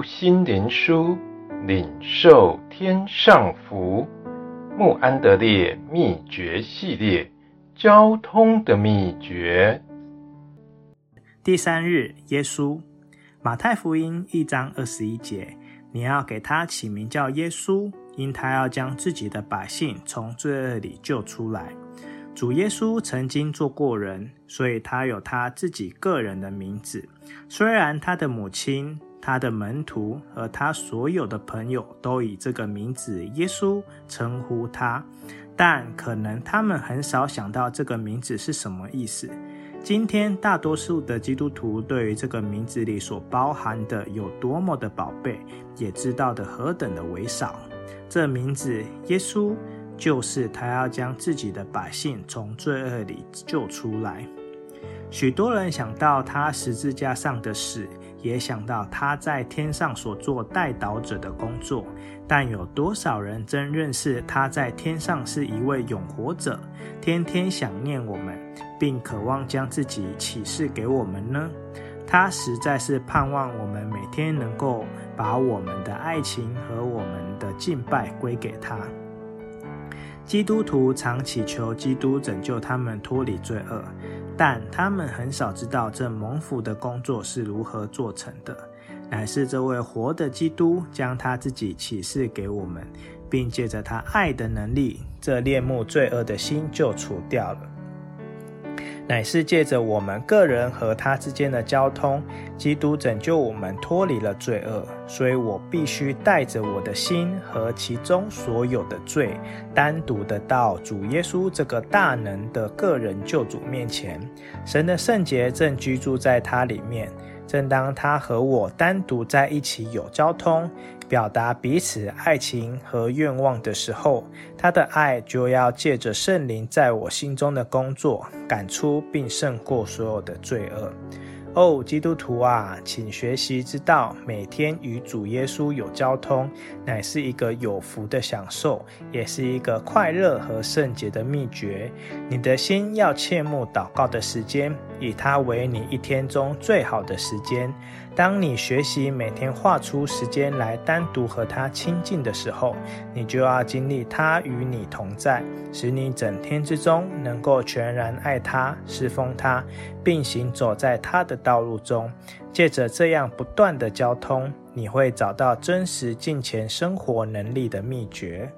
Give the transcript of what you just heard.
心灵书，领受天上福。穆安德烈秘诀系列，交通的秘诀。第三日，耶稣，马太福音一章二十一节，你要给他起名叫耶稣，因他要将自己的百姓从罪恶里救出来。主耶稣曾经做过人，所以他有他自己个人的名字。虽然他的母亲、他的门徒和他所有的朋友都以这个名字耶稣称呼他，但可能他们很少想到这个名字是什么意思。今天大多数的基督徒对于这个名字里所包含的有多么的宝贝，也知道的何等的为少。这名字耶稣。就是他要将自己的百姓从罪恶里救出来。许多人想到他十字架上的死，也想到他在天上所做代祷者的工作，但有多少人真认识他在天上是一位永活者，天天想念我们，并渴望将自己启示给我们呢？他实在是盼望我们每天能够把我们的爱情和我们的敬拜归给他。基督徒常祈求基督拯救他们脱离罪恶，但他们很少知道这蒙福的工作是如何做成的，乃是这位活的基督将他自己启示给我们，并借着他爱的能力，这恋慕罪恶的心就除掉了。乃是借着我们个人和他之间的交通，基督拯救我们脱离了罪恶，所以我必须带着我的心和其中所有的罪，单独的到主耶稣这个大能的个人救主面前。神的圣洁正居住在他里面。正当他和我单独在一起有交通，表达彼此爱情和愿望的时候，他的爱就要借着圣灵在我心中的工作，赶出并胜过所有的罪恶。哦，基督徒啊，请学习知道，每天与主耶稣有交通，乃是一个有福的享受，也是一个快乐和圣洁的秘诀。你的心要切慕祷告的时间，以它为你一天中最好的时间。当你学习每天划出时间来单独和他亲近的时候，你就要经历他与你同在，使你整天之中能够全然爱他、侍奉他，并行走在他的道路中。借着这样不断的交通，你会找到真实进前生活能力的秘诀。